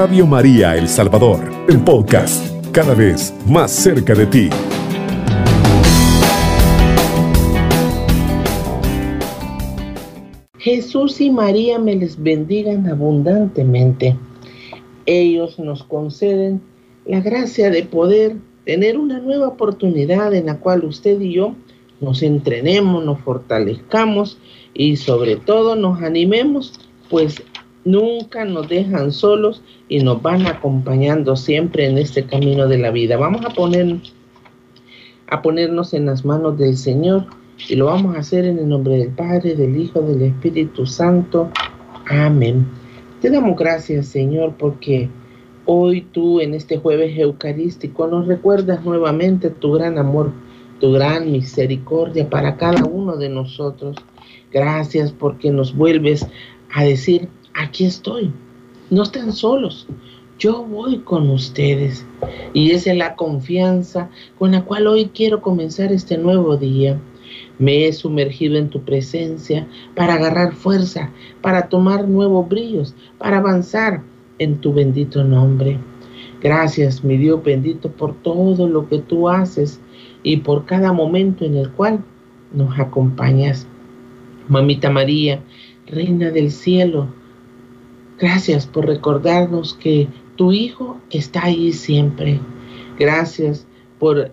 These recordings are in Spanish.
Radio María El Salvador, el podcast, cada vez más cerca de ti. Jesús y María me les bendigan abundantemente. Ellos nos conceden la gracia de poder tener una nueva oportunidad en la cual usted y yo nos entrenemos, nos fortalezcamos y sobre todo nos animemos, pues nunca nos dejan solos y nos van acompañando siempre en este camino de la vida. Vamos a poner a ponernos en las manos del Señor y lo vamos a hacer en el nombre del Padre, del Hijo, del Espíritu Santo. Amén. Te damos gracias, Señor, porque hoy tú en este jueves eucarístico nos recuerdas nuevamente tu gran amor, tu gran misericordia para cada uno de nosotros. Gracias porque nos vuelves a decir, aquí estoy, no están solos, yo voy con ustedes. Y esa es la confianza con la cual hoy quiero comenzar este nuevo día. Me he sumergido en tu presencia para agarrar fuerza, para tomar nuevos brillos, para avanzar en tu bendito nombre. Gracias, mi Dios bendito, por todo lo que tú haces y por cada momento en el cual nos acompañas. Mamita María, Reina del Cielo, gracias por recordarnos que tu Hijo está ahí siempre. Gracias por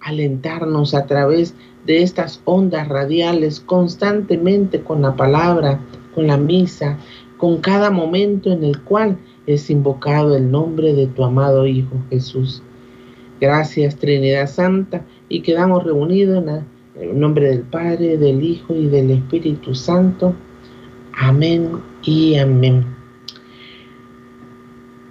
alentarnos a través de estas ondas radiales constantemente con la palabra, con la misa, con cada momento en el cual es invocado el nombre de tu amado Hijo Jesús. Gracias Trinidad Santa y quedamos reunidos en el nombre del Padre, del Hijo y del Espíritu Santo. Amén y amén.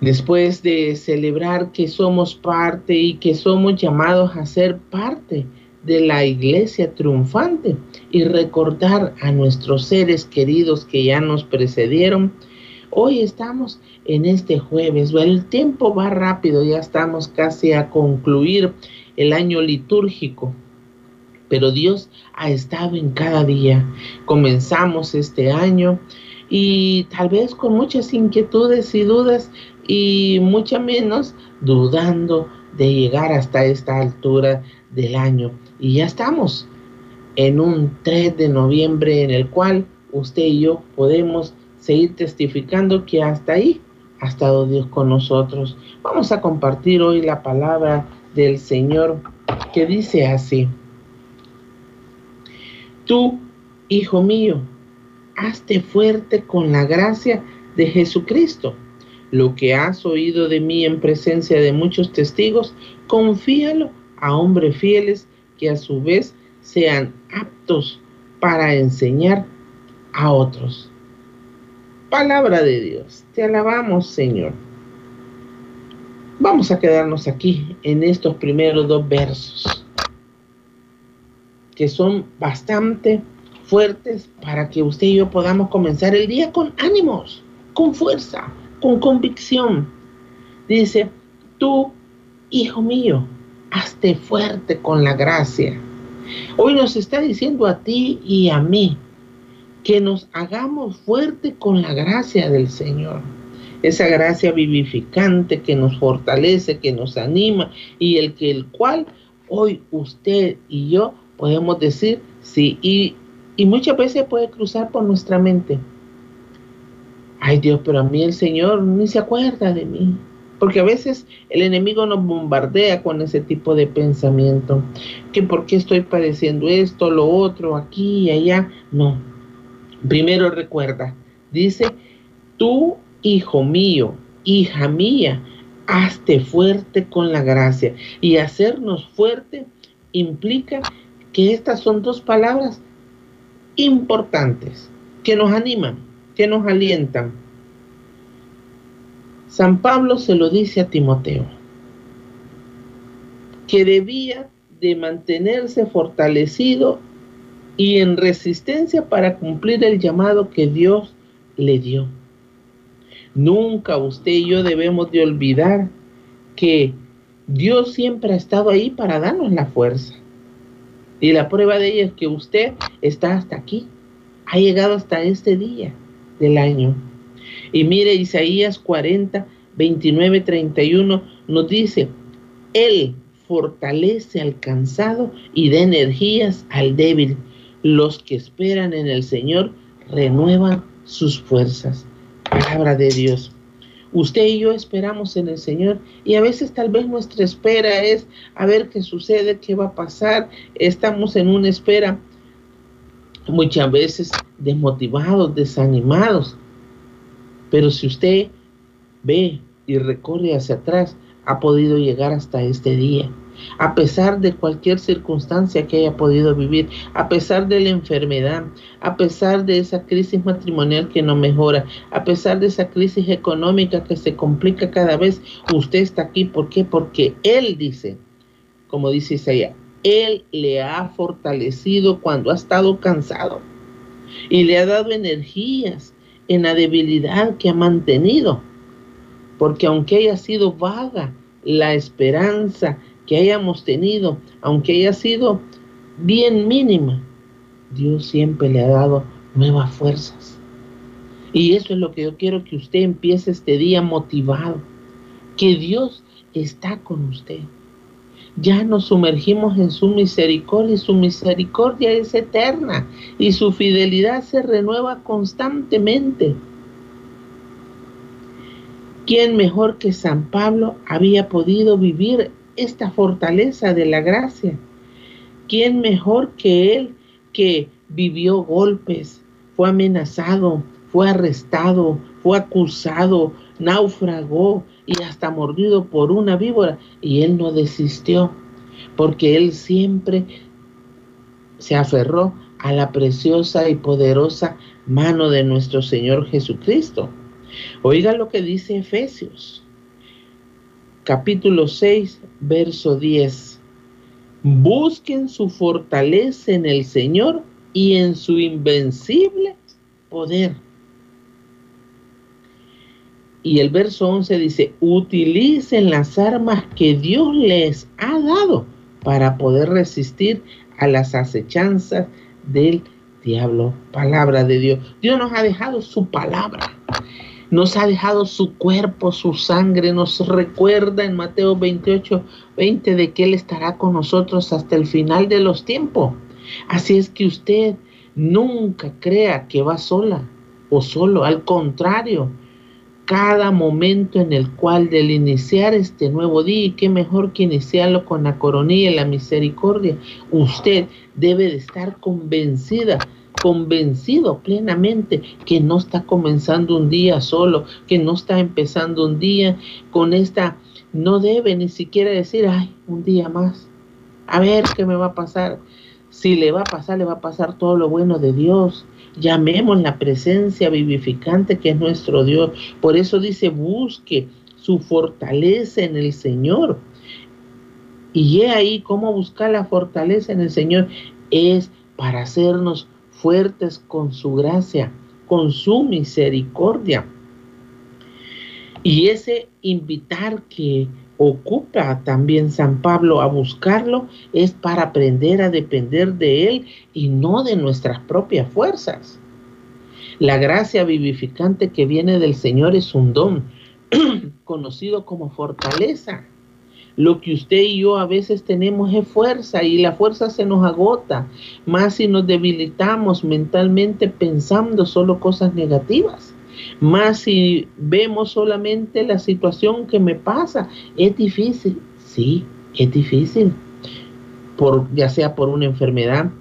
Después de celebrar que somos parte y que somos llamados a ser parte de la iglesia triunfante y recordar a nuestros seres queridos que ya nos precedieron, hoy estamos en este jueves. El tiempo va rápido, ya estamos casi a concluir el año litúrgico. Pero Dios ha estado en cada día. Comenzamos este año y tal vez con muchas inquietudes y dudas y mucha menos dudando de llegar hasta esta altura del año. Y ya estamos en un 3 de noviembre en el cual usted y yo podemos seguir testificando que hasta ahí ha estado Dios con nosotros. Vamos a compartir hoy la palabra del Señor que dice así. Tú, hijo mío, hazte fuerte con la gracia de Jesucristo. Lo que has oído de mí en presencia de muchos testigos, confíalo a hombres fieles que a su vez sean aptos para enseñar a otros. Palabra de Dios, te alabamos Señor. Vamos a quedarnos aquí en estos primeros dos versos, que son bastante fuertes para que usted y yo podamos comenzar el día con ánimos, con fuerza, con convicción. Dice, tú, hijo mío, hazte fuerte con la gracia. Hoy nos está diciendo a ti y a mí que nos hagamos fuerte con la gracia del Señor. Esa gracia vivificante que nos fortalece, que nos anima y el que el cual hoy usted y yo podemos decir sí y, y muchas veces puede cruzar por nuestra mente. Ay Dios, pero a mí el Señor ni se acuerda de mí. Porque a veces el enemigo nos bombardea con ese tipo de pensamiento. Que por qué estoy padeciendo esto, lo otro, aquí y allá. No. Primero recuerda, dice, tú, hijo mío, hija mía, hazte fuerte con la gracia. Y hacernos fuerte implica que estas son dos palabras importantes, que nos animan, que nos alientan San Pablo se lo dice a Timoteo, que debía de mantenerse fortalecido y en resistencia para cumplir el llamado que Dios le dio. Nunca usted y yo debemos de olvidar que Dios siempre ha estado ahí para darnos la fuerza. Y la prueba de ello es que usted está hasta aquí, ha llegado hasta este día del año. Y mire Isaías 40, 29:31 nos dice, Él fortalece al cansado y da energías al débil. Los que esperan en el Señor renuevan sus fuerzas. Palabra de Dios. Usted y yo esperamos en el Señor y a veces tal vez nuestra espera es a ver qué sucede, qué va a pasar. Estamos en una espera muchas veces desmotivados, desanimados. Pero si usted ve y recorre hacia atrás, ha podido llegar hasta este día a pesar de cualquier circunstancia que haya podido vivir, a pesar de la enfermedad, a pesar de esa crisis matrimonial que no mejora, a pesar de esa crisis económica que se complica cada vez, usted está aquí. ¿Por qué? Porque Él dice, como dice Isaías, Él le ha fortalecido cuando ha estado cansado y le ha dado energías en la debilidad que ha mantenido. Porque aunque haya sido vaga la esperanza que hayamos tenido, aunque haya sido bien mínima, Dios siempre le ha dado nuevas fuerzas. Y eso es lo que yo quiero que usted empiece este día motivado, que Dios está con usted. Ya nos sumergimos en su misericordia y su misericordia es eterna y su fidelidad se renueva constantemente. ¿Quién mejor que San Pablo había podido vivir esta fortaleza de la gracia. ¿Quién mejor que él que vivió golpes, fue amenazado, fue arrestado, fue acusado, naufragó y hasta mordido por una víbora y él no desistió porque él siempre se aferró a la preciosa y poderosa mano de nuestro Señor Jesucristo. Oiga lo que dice Efesios capítulo 6, verso 10. Busquen su fortaleza en el Señor y en su invencible poder. Y el verso 11 dice, utilicen las armas que Dios les ha dado para poder resistir a las acechanzas del diablo. Palabra de Dios. Dios nos ha dejado su palabra nos ha dejado su cuerpo, su sangre, nos recuerda en Mateo 28, 20 de que Él estará con nosotros hasta el final de los tiempos. Así es que usted nunca crea que va sola o solo, al contrario, cada momento en el cual del iniciar este nuevo día, y qué mejor que iniciarlo con la coronilla y la misericordia, usted debe de estar convencida convencido plenamente que no está comenzando un día solo, que no está empezando un día con esta, no debe ni siquiera decir, ay, un día más, a ver qué me va a pasar. Si le va a pasar, le va a pasar todo lo bueno de Dios. Llamemos la presencia vivificante que es nuestro Dios. Por eso dice, busque su fortaleza en el Señor. Y he ahí cómo buscar la fortaleza en el Señor es para hacernos fuertes con su gracia, con su misericordia. Y ese invitar que ocupa también San Pablo a buscarlo es para aprender a depender de Él y no de nuestras propias fuerzas. La gracia vivificante que viene del Señor es un don conocido como fortaleza. Lo que usted y yo a veces tenemos es fuerza y la fuerza se nos agota, más si nos debilitamos mentalmente pensando solo cosas negativas. Más si vemos solamente la situación que me pasa, es difícil, sí, es difícil. Por, ya sea por una enfermedad,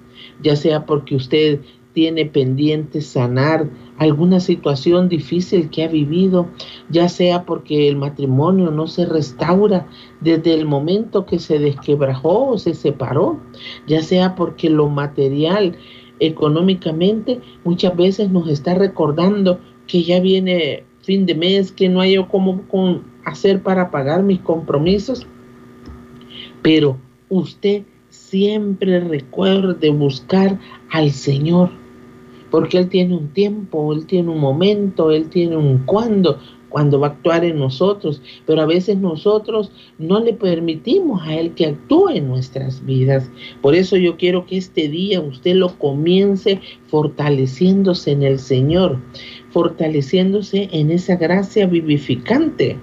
ya sea porque usted tiene pendiente sanar alguna situación difícil que ha vivido, ya sea porque el matrimonio no se restaura desde el momento que se desquebrajó o se separó, ya sea porque lo material económicamente muchas veces nos está recordando que ya viene fin de mes, que no hay cómo hacer para pagar mis compromisos, pero usted siempre recuerde buscar al Señor porque Él tiene un tiempo, Él tiene un momento, Él tiene un cuándo, cuando va a actuar en nosotros, pero a veces nosotros no le permitimos a Él que actúe en nuestras vidas. Por eso yo quiero que este día usted lo comience fortaleciéndose en el Señor, fortaleciéndose en esa gracia vivificante.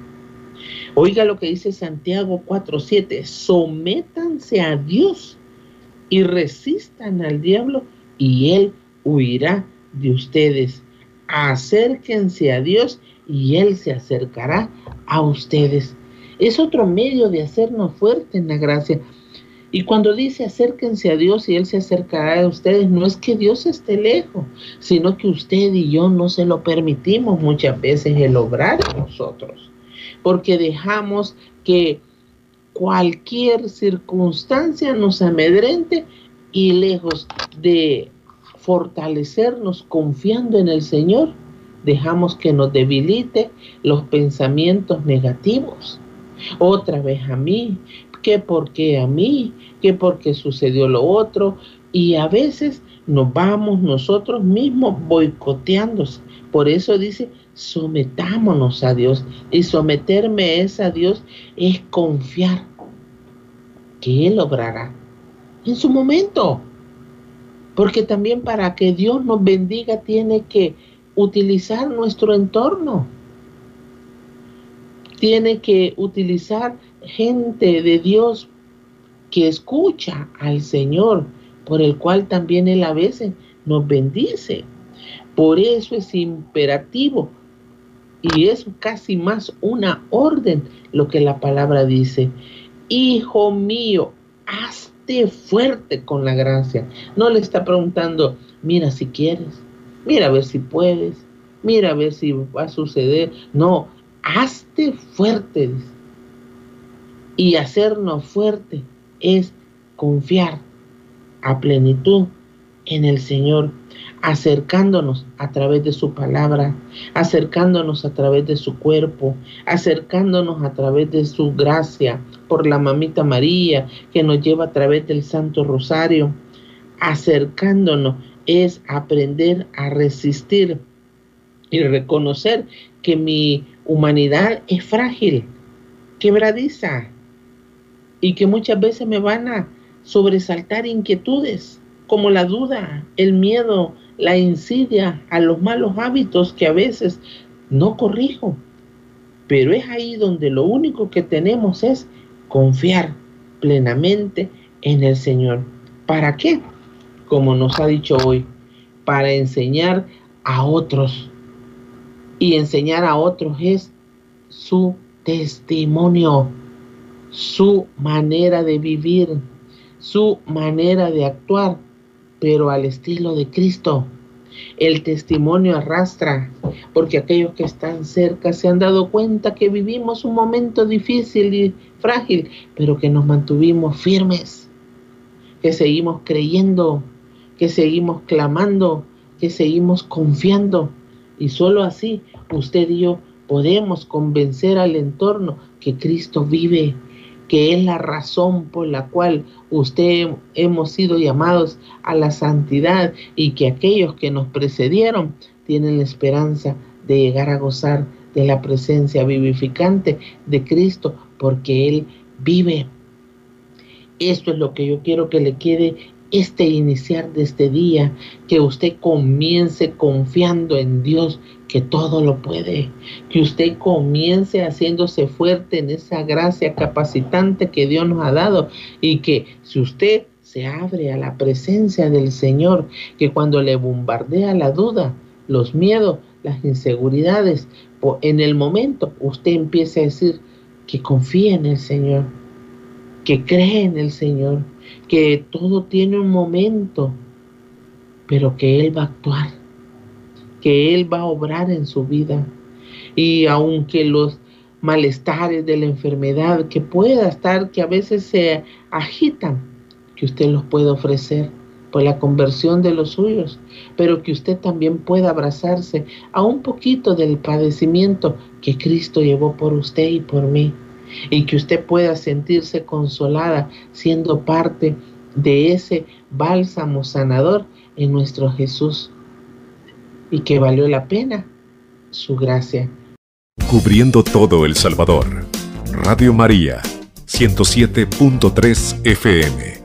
Oiga lo que dice Santiago 4:7, sométanse a Dios y resistan al diablo y él huirá de ustedes. Acérquense a Dios y él se acercará a ustedes. Es otro medio de hacernos fuertes en la gracia. Y cuando dice acérquense a Dios y Él se acercará a ustedes, no es que Dios esté lejos, sino que usted y yo no se lo permitimos muchas veces el obrar en nosotros, porque dejamos que cualquier circunstancia nos amedrente y lejos de fortalecernos confiando en el Señor, dejamos que nos debilite los pensamientos negativos. Otra vez a mí, que porque a mí, que porque sucedió lo otro, y a veces nos vamos nosotros mismos boicoteándose. Por eso dice, sometámonos a Dios. Y someterme es a Dios es confiar que Él obrará en su momento. Porque también para que Dios nos bendiga tiene que utilizar nuestro entorno. Tiene que utilizar gente de Dios que escucha al Señor, por el cual también Él a veces nos bendice. Por eso es imperativo y es casi más una orden lo que la palabra dice. Hijo mío, hazte fuerte con la gracia. No le está preguntando, mira si quieres, mira a ver si puedes, mira a ver si va a suceder. No, hazte fuerte. Y hacernos fuerte es confiar a plenitud en el Señor, acercándonos a través de su palabra, acercándonos a través de su cuerpo, acercándonos a través de su gracia por la mamita María que nos lleva a través del Santo Rosario, acercándonos es aprender a resistir y reconocer que mi humanidad es frágil, quebradiza, y que muchas veces me van a sobresaltar inquietudes como la duda, el miedo, la insidia a los malos hábitos que a veces no corrijo. Pero es ahí donde lo único que tenemos es confiar plenamente en el Señor. ¿Para qué? Como nos ha dicho hoy, para enseñar a otros. Y enseñar a otros es su testimonio su manera de vivir, su manera de actuar, pero al estilo de Cristo. El testimonio arrastra, porque aquellos que están cerca se han dado cuenta que vivimos un momento difícil y frágil, pero que nos mantuvimos firmes, que seguimos creyendo, que seguimos clamando, que seguimos confiando. Y solo así usted y yo podemos convencer al entorno que Cristo vive, que es la razón por la cual usted hemos sido llamados a la santidad y que aquellos que nos precedieron tienen la esperanza de llegar a gozar de la presencia vivificante de Cristo porque Él vive. Esto es lo que yo quiero que le quede este iniciar de este día, que usted comience confiando en Dios, que todo lo puede, que usted comience haciéndose fuerte en esa gracia capacitante que Dios nos ha dado y que si usted se abre a la presencia del Señor, que cuando le bombardea la duda, los miedos, las inseguridades, en el momento usted empiece a decir que confía en el Señor, que cree en el Señor, que todo tiene un momento, pero que Él va a actuar, que Él va a obrar en su vida. Y aunque los malestares de la enfermedad que pueda estar, que a veces se agitan, que usted los pueda ofrecer por la conversión de los suyos, pero que usted también pueda abrazarse a un poquito del padecimiento que Cristo llevó por usted y por mí y que usted pueda sentirse consolada siendo parte de ese bálsamo sanador en nuestro Jesús y que valió la pena su gracia. Cubriendo todo El Salvador. Radio María, 107.3 FM.